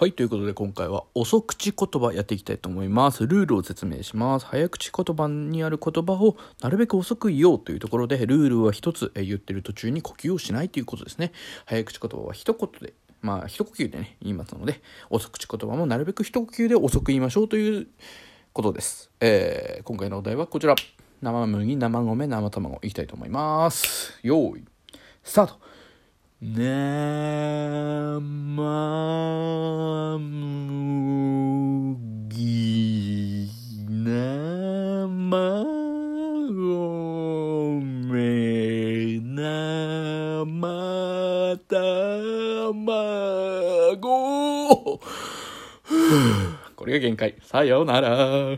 はい、ということで今回は遅口言葉やっていきたいと思います。ルールを説明します。早口言葉にある言葉をなるべく遅く言おうというところで、ルールは一つ、え言ってる途中に呼吸をしないということですね。早口言葉は一言で、まあ一呼吸でね、言いますので、遅口言葉もなるべく一呼吸で遅く言いましょうということです。えー、今回のお題はこちら。生麦、生米、生卵いきたいと思います。よーい、スタート生生卵 これが限界。さようなら。